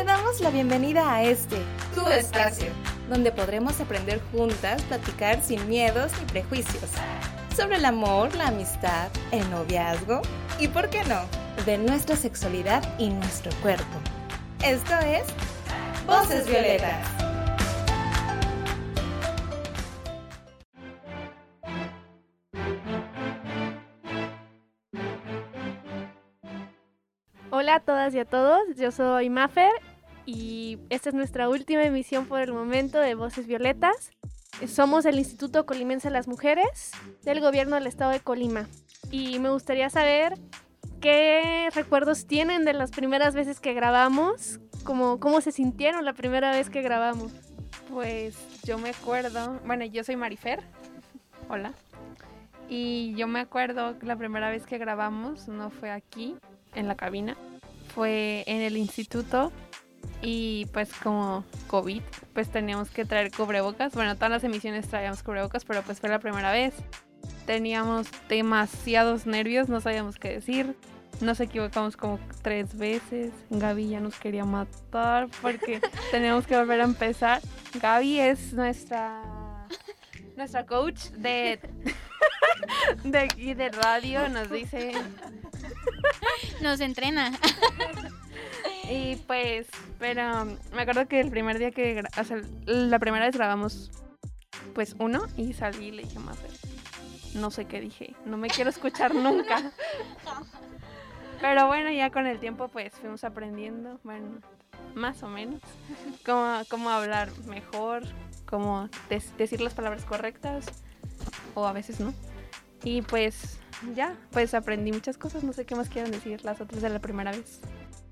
Te damos la bienvenida a este, tu espacio, donde podremos aprender juntas, platicar sin miedos ni prejuicios, sobre el amor, la amistad, el noviazgo y, ¿por qué no?, de nuestra sexualidad y nuestro cuerpo. Esto es Voces Violetas. Hola a todas y a todos, yo soy Mafer y esta es nuestra última emisión por el momento de Voces Violetas. Somos el Instituto Colimense de las Mujeres del Gobierno del Estado de Colima y me gustaría saber qué recuerdos tienen de las primeras veces que grabamos, cómo se sintieron la primera vez que grabamos. Pues yo me acuerdo, bueno, yo soy Marifer, hola, y yo me acuerdo que la primera vez que grabamos no fue aquí, en la cabina, fue en el instituto y pues como COVID, pues teníamos que traer cubrebocas. Bueno, todas las emisiones traíamos cubrebocas, pero pues fue la primera vez. Teníamos demasiados nervios, no sabíamos qué decir. Nos equivocamos como tres veces. Gaby ya nos quería matar porque teníamos que volver a empezar. Gaby es nuestra nuestra coach de de de radio. Nos dice nos entrena. Y pues, pero me acuerdo que el primer día que, o sea, la primera vez grabamos pues uno y salí y le dije más no sé qué dije, no me quiero escuchar nunca. Pero bueno, ya con el tiempo pues fuimos aprendiendo, bueno, más o menos, cómo, cómo hablar mejor, cómo decir las palabras correctas o a veces no. Y pues ya, pues aprendí muchas cosas, no sé qué más quieren decir las otras de la primera vez.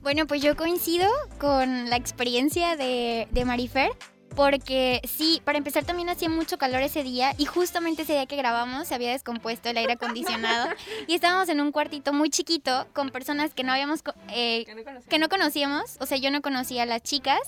Bueno, pues yo coincido con la experiencia de, de Marifer. Porque sí, para empezar también hacía mucho calor ese día y justamente ese día que grabamos se había descompuesto el aire acondicionado y estábamos en un cuartito muy chiquito con personas que no habíamos, eh, que, no conocíamos, o sea, yo no conocía a las chicas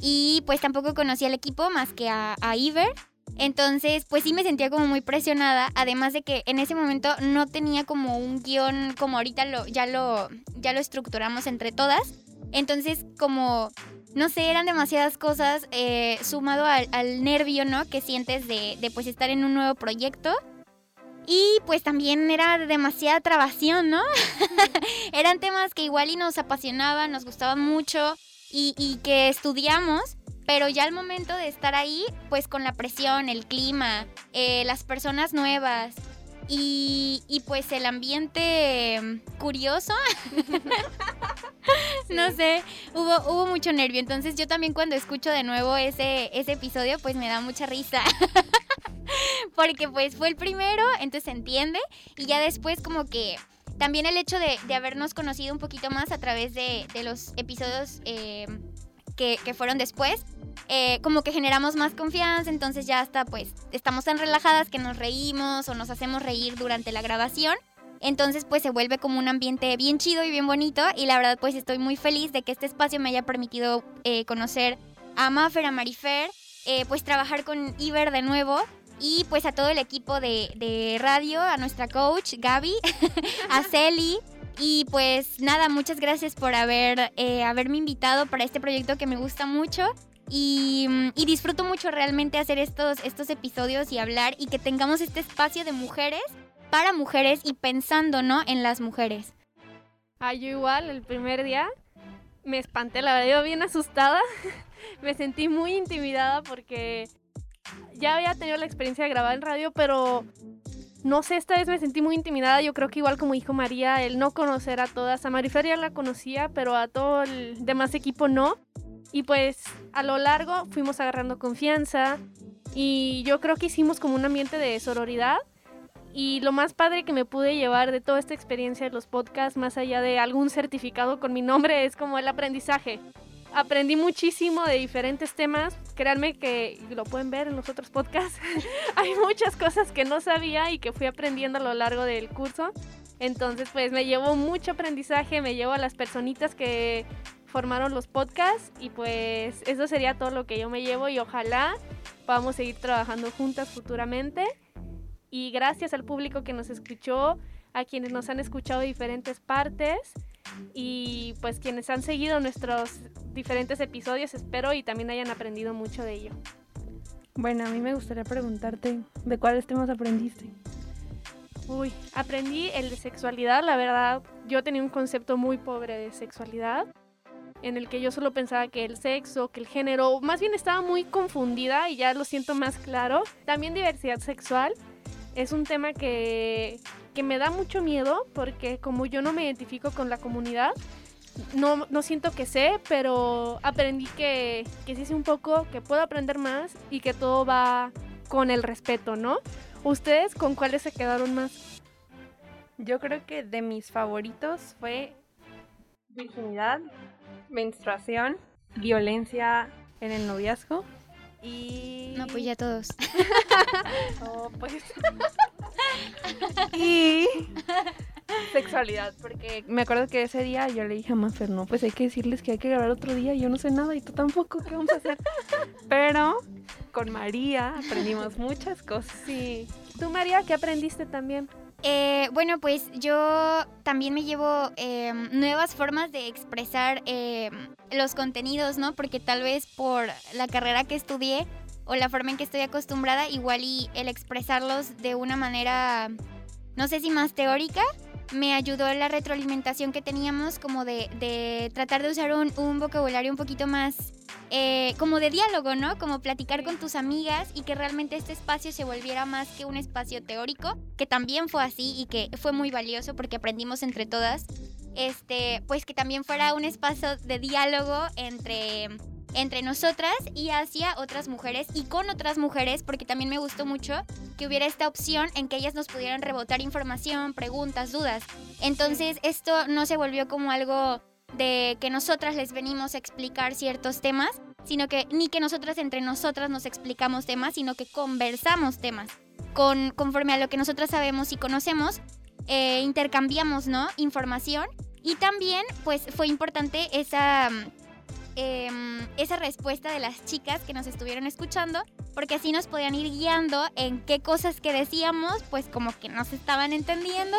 y pues tampoco conocía al equipo más que a, a Iver entonces, pues sí me sentía como muy presionada, además de que en ese momento no tenía como un guion como ahorita lo, ya, lo, ya lo estructuramos entre todas. Entonces, como, no sé, eran demasiadas cosas eh, sumado al, nervio, ¿no? Que sientes de, de pues estar en un nuevo proyecto. Y pues también era demasiada trabación, ¿no? Eran temas que igual y nos apasionaban, nos gustaban mucho y, y que estudiamos, pero ya al momento de estar ahí, pues con la presión, el clima, eh, las personas nuevas y, pues el ambiente mm, curioso, no sé, hubo, hubo mucho nervio. Entonces yo también cuando escucho de nuevo ese, ese episodio, pues me da mucha risa. Porque pues fue el primero, entonces se entiende. Y ya después como que también el hecho de, habernos conocido un poquito más a través de, los episodios eh, que, que, fueron después, eh, como que generamos más confianza, entonces ya hasta pues estamos tan relajadas que nos reímos o nos hacemos reír durante la grabación. Entonces pues se vuelve como un ambiente bien chido y bien bonito y la verdad pues estoy muy feliz de que este espacio me haya permitido eh, conocer a Maffer, a Marifer, eh, pues trabajar con Iber de nuevo y pues a todo el equipo de, de radio, a nuestra coach Gaby, a Celi. Y pues nada, muchas gracias por haber, haberme invitado para este proyecto que me gusta mucho. Mm, y, disfruto mucho realmente hacer estos, estos episodios y hablar y que tengamos este espacio de mujeres para mujeres y pensando, ¿no? En las mujeres. Ah, yo igual, el primer día me espanté, la verdad, yo bien asustada. me sentí muy intimidada porque ya había tenido la experiencia de grabar en radio, pero no sé, esta vez me sentí muy intimidada. Yo creo que igual como dijo María, el no conocer a todas. A Marifer ya la conocía, pero a todo el demás equipo no. Y pues a lo largo fuimos agarrando confianza y yo creo que hicimos como un ambiente de sororidad. Y lo más padre que me pude llevar de toda esta experiencia de los podcasts, más allá de algún certificado con mi nombre, es como el aprendizaje. Aprendí muchísimo de diferentes temas. Créanme que lo pueden ver en los otros podcasts. Hay muchas cosas que no sabía y que fui aprendiendo a lo largo del curso. Entonces, pues me llevó mucho aprendizaje, me llevo a las personitas que formaron los podcasts y pues eso sería todo lo que yo me llevo y ojalá podamos seguir trabajando juntas futuramente. Y gracias al público que nos escuchó, a quienes nos han escuchado de diferentes partes y pues quienes han seguido nuestros diferentes episodios, espero y también hayan aprendido mucho de ello. Bueno, a mí me gustaría preguntarte, ¿de cuáles temas aprendiste? Uy, aprendí el de sexualidad, la verdad, yo tenía un concepto muy pobre de sexualidad, en el que yo solo pensaba que el sexo, que el género, más bien estaba muy confundida y ya lo siento más claro. También diversidad sexual es un tema que, que me da mucho miedo porque como yo no me identifico con la comunidad, no, no siento que sé, pero aprendí que, que sí sé un poco, que puedo aprender más y que todo va con el respeto, ¿no? ¿Ustedes con cuáles se quedaron más? Yo creo que de mis favoritos fue virginidad, menstruación, violencia en el noviazgo y... No, pues ya todos. Oh, pues. y sexualidad, porque me acuerdo que ese día yo le dije a Mafer, no, pues hay que decirles que hay que grabar otro día, yo no sé nada y tú tampoco, ¿qué vamos a hacer? Pero con María aprendimos muchas cosas. Sí. ¿Tú, María, qué aprendiste también? Eh, bueno, pues yo también me llevo eh, nuevas formas de expresar eh, los contenidos, ¿no? Porque tal vez por la carrera que estudié o la forma en que estoy acostumbrada, igual y el expresarlos de una manera, no sé si más teórica, me ayudó la retroalimentación que teníamos como de, de tratar de usar un, un vocabulario un poquito más eh, como de diálogo, ¿no? Como platicar con tus amigas y que realmente este espacio se volviera más que un espacio teórico, que también fue así y que fue muy valioso porque aprendimos entre todas. Este, pues que también fuera un espacio de diálogo entre entre nosotras y hacia otras mujeres y con otras mujeres, porque también me gustó mucho que hubiera esta opción en que ellas nos pudieran rebotar información, preguntas, dudas. Entonces esto no se volvió como algo de que nosotras les venimos a explicar ciertos temas, sino que ni que nosotras entre nosotras nos explicamos temas, sino que conversamos temas. Con, conforme a lo que nosotras sabemos y conocemos, eh, intercambiamos ¿no? información y también pues fue importante esa, em, esa respuesta de las chicas que nos estuvieron escuchando, porque así nos podían ir guiando en qué cosas que decíamos, pues como que nos estaban entendiendo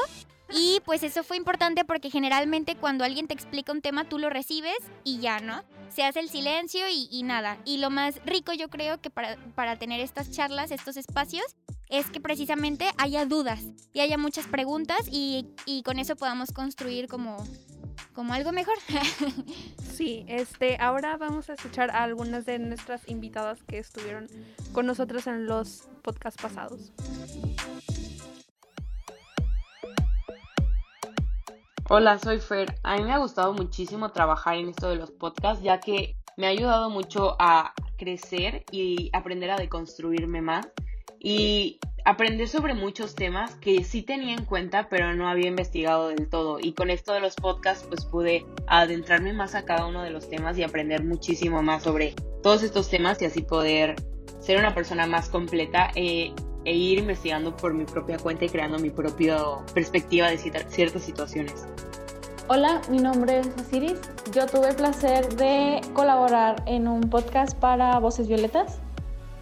y pues eso fue importante porque generalmente cuando alguien te explica un tema tú lo recibes y ya, ¿no? Se hace el silencio y, nada. Y lo más rico yo creo que para, para tener estas charlas, estos espacios, es que precisamente haya dudas y haya muchas preguntas y, y con eso podamos construir como, como algo mejor. Sí, este, ahora vamos a escuchar a algunas de nuestras invitadas que estuvieron con nosotros en los podcasts pasados. Hola, soy Fer. A mí me ha gustado muchísimo trabajar en esto de los podcasts, ya que me ha ayudado mucho a crecer y aprender a deconstruirme más y aprender sobre muchos temas que sí tenía en cuenta, pero no había investigado del todo. Y con esto de los podcasts, pues pude adentrarme más a cada uno de los temas y aprender muchísimo más sobre todos estos temas y así poder ser una persona más completa eh, e ir investigando por mi propia cuenta y creando mi propia perspectiva de ciertas situaciones. Hola, mi nombre es Osiris. Yo tuve el placer de colaborar en un podcast para Voces Violetas.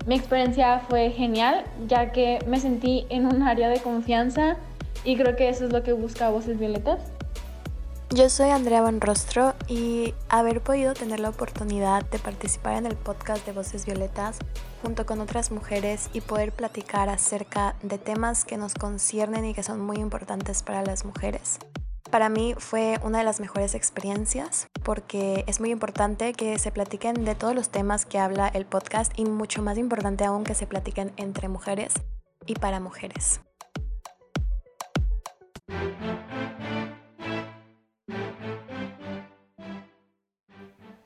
Mi experiencia fue genial, ya que me sentí en un área de confianza y creo que eso es lo que busca Voces Violetas. Yo soy Andrea Van Rostro y haber podido tener la oportunidad de participar en el podcast de Voces Violetas junto con otras mujeres y poder platicar acerca de temas que nos conciernen y que son muy importantes para las mujeres. Para mí fue una de las mejores experiencias porque es muy importante que se platiquen de todos los temas que habla el podcast y mucho más importante aún que se platiquen entre mujeres y para mujeres.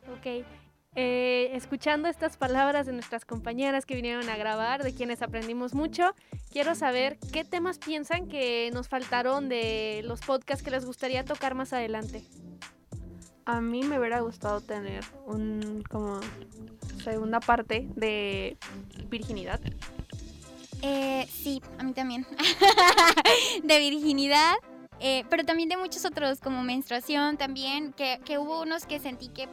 Ok. Eh, escuchando estas palabras de nuestras compañeras que vinieron a grabar, de quienes aprendimos mucho, quiero saber qué temas piensan que nos faltaron de los podcasts que les gustaría tocar más adelante. A mí me hubiera gustado tener un como segunda parte de virginidad. Eh, sí, a mí también. de virginidad. eh, pero también de muchos otros, como menstruación también, que, que hubo unos que sentí que,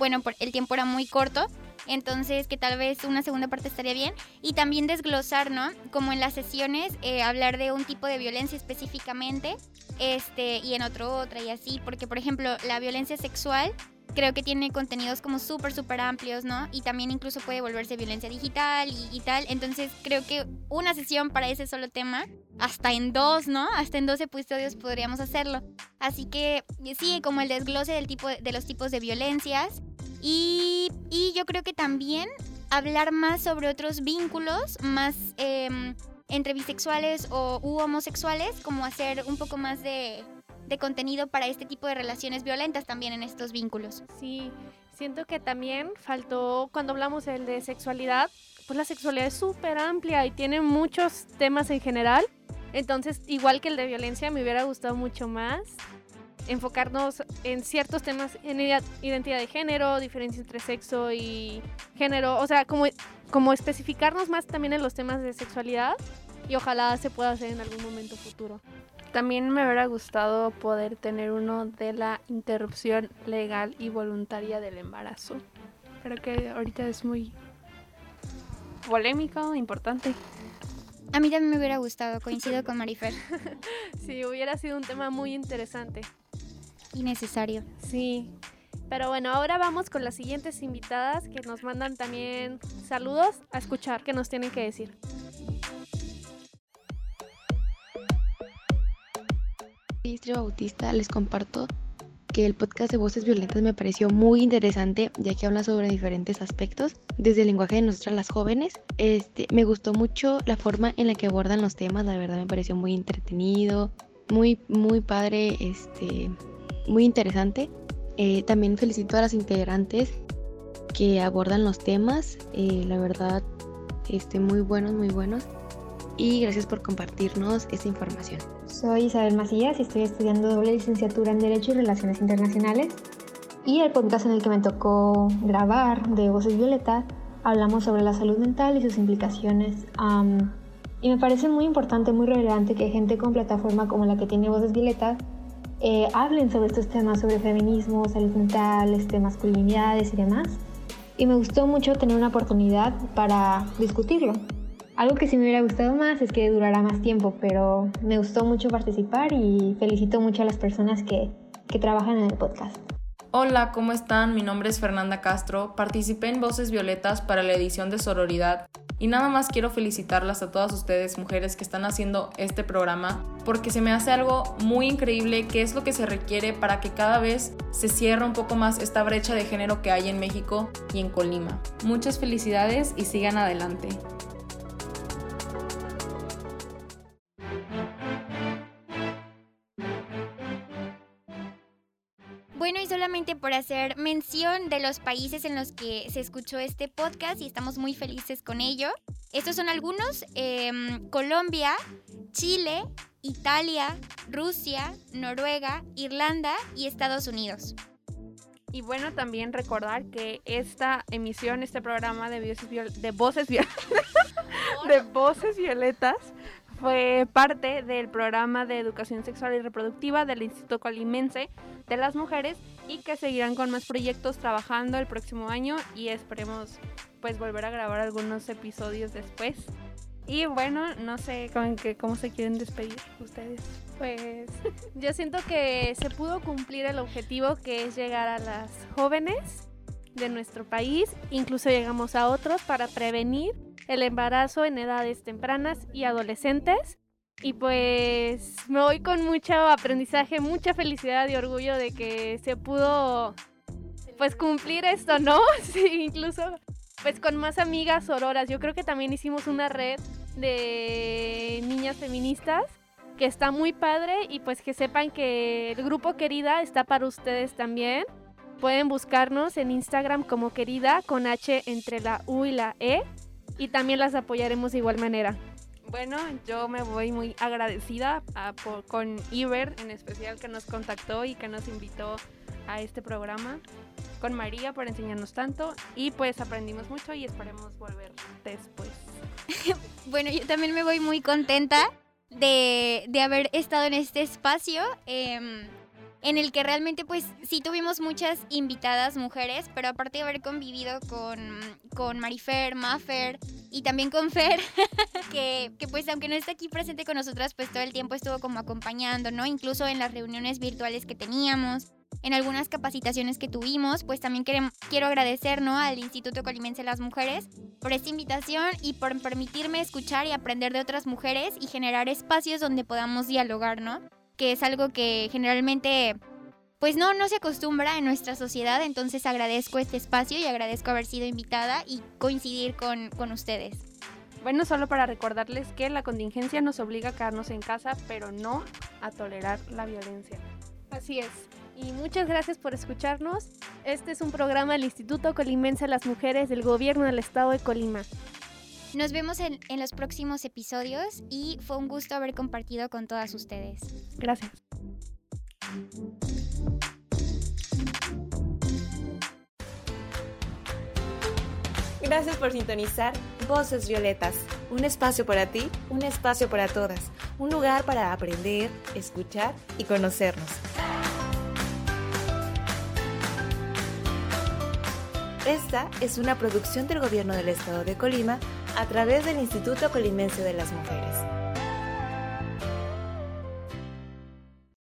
bueno, el tiempo era muy corto, entonces que tal vez una segunda parte estaría bien. Y también desglosar, ¿no? Como en las sesiones, eh, hablar de un tipo de violencia específicamente, este, y en otro otra y así, porque por ejemplo, la violencia sexual creo que tiene contenidos como súper, súper amplios, ¿no? Y también incluso puede volverse violencia digital y, y, tal. Entonces creo que una sesión para ese solo tema, hasta en dos, ¿no? Hasta en dos episodios podríamos hacerlo. Así que sí, como el desglose del tipo, de los tipos de violencias. Y, y yo creo que también hablar más sobre otros vínculos, más... Eh, entre bisexuales o u homosexuales, como hacer un poco más de, de contenido para este tipo de relaciones violentas también en estos vínculos. Sí, siento que también faltó, cuando hablamos el de sexualidad, pues la sexualidad es súper amplia y tiene muchos temas en general. Entonces, igual que el de violencia, me hubiera gustado mucho más enfocarnos en ciertos temas en identidad de género, diferencia entre sexo y género, o sea, como, como especificarnos más también en los temas de sexualidad y ojalá se pueda hacer en algún momento futuro. También me hubiera gustado poder tener uno de la interrupción legal y voluntaria del embarazo. Creo que ahorita es muy polémico, importante. A mí también me hubiera gustado, coincido con Marifer. sí, hubiera sido un tema muy interesante. Y necesario. Sí. Pero bueno, ahora vamos con las siguientes invitadas que nos mandan también saludos a escuchar qué nos tienen que decir. Soy Bautista, les comparto que el podcast de Voces Violentas me pareció muy interesante, ya que habla sobre diferentes aspectos, desde el lenguaje de nosotras las jóvenes. Este, me gustó mucho la forma en la que abordan los temas, la verdad me pareció muy entretenido, muy, muy padre, este, muy interesante. Eh, también felicito a las integrantes que abordan los temas, eh, la verdad, este, muy buenos, muy buenos. Y gracias por compartirnos esta información. Soy Isabel Macías y estoy estudiando doble licenciatura en Derecho y Relaciones Internacionales. Y el podcast en el que me tocó grabar de Voces Violeta hablamos sobre la salud mental y sus implicaciones. y me parece muy importante, muy relevante que gente con plataforma como la que tiene Voces Violeta eh, hablen sobre estos temas, sobre feminismo, salud mental, este, masculinidades y demás. Y me gustó mucho tener una oportunidad para discutirlo. Algo que sí me hubiera gustado más es que durara más tiempo, pero me gustó mucho participar y felicito mucho a las personas que, que trabajan en el podcast. Hola, ¿cómo están? Mi nombre es Fernanda Castro. Participé en Voces Violetas para la edición de Sororidad y nada más quiero felicitarlas a todas ustedes, mujeres que están haciendo este programa, porque se me hace algo muy increíble que es lo que se requiere para que cada vez se cierre un poco más esta brecha de género que hay en México y en Colima. Muchas felicidades y sigan adelante. Solamente por hacer mención de los países en los que se escuchó este podcast y estamos muy felices con ello. Estos son algunos, em, Colombia, Chile, Italia, Rusia, Noruega, Irlanda y Estados Unidos. Y bueno, también recordar que esta emisión, este programa de, de voces, de voces violetas fue parte del programa de educación sexual y reproductiva del Instituto Colimense de las Mujeres y que seguirán con más proyectos trabajando el próximo año y esperemos pues volver a grabar algunos episodios después. Y bueno, no sé con qué, cómo se quieren despedir ustedes. Pues yo siento que se pudo cumplir el objetivo que es llegar a las jóvenes de nuestro país, incluso llegamos a otros para prevenir el embarazo en edades tempranas y adolescentes. Y pues me voy con mucho aprendizaje, mucha felicidad y orgullo de que se pudo pues cumplir esto, ¿no? Sí, incluso pues con más amigas sororas. Yo creo que también hicimos una red de niñas feministas que está muy padre y pues que sepan que el grupo Querida está para ustedes también. Pueden buscarnos en Instagram como Querida con H entre la U y la E y también las apoyaremos de igual manera. Bueno, yo me voy muy agradecida con Iber en especial que nos contactó y que nos invitó a este programa, con María por enseñarnos tanto y pues aprendimos mucho y esperemos volver después. bueno, yo también me voy muy contenta de, de haber estado en este espacio. Eh, en el que realmente pues sí tuvimos muchas invitadas mujeres, pero aparte de haber convivido con, con Marifer, Maffer y también con Fer, que, que, pues aunque no está aquí presente con nosotras, pues todo el tiempo estuvo como acompañando, ¿no? Incluso en las reuniones virtuales que teníamos. en algunas capacitaciones que tuvimos, pues también quiero agradecer ¿no? al Instituto Colimense de las Mujeres por esta invitación y por permitirme escuchar y aprender de otras mujeres y generar espacios donde podamos dialogar, ¿no? Que es algo que generalmente pues no, no se acostumbra en nuestra sociedad, entonces agradezco este espacio y agradezco haber sido invitada y coincidir con, con ustedes. Bueno, solo para recordarles que la contingencia nos obliga a quedarnos en casa, pero no a tolerar la violencia. Así es. Y muchas gracias por escucharnos. Este es un programa del Instituto Colimense de las Mujeres del Gobierno del Estado de Colima. Nos vemos en, en los próximos episodios y fue un gusto haber compartido con todas ustedes. Gracias. Gracias por sintonizar Voces Violetas, un espacio para ti, un espacio para todas, un lugar para aprender, escuchar y conocernos. Esta es una producción del Gobierno del Estado de Colima a través del Instituto Colimense de las Mujeres.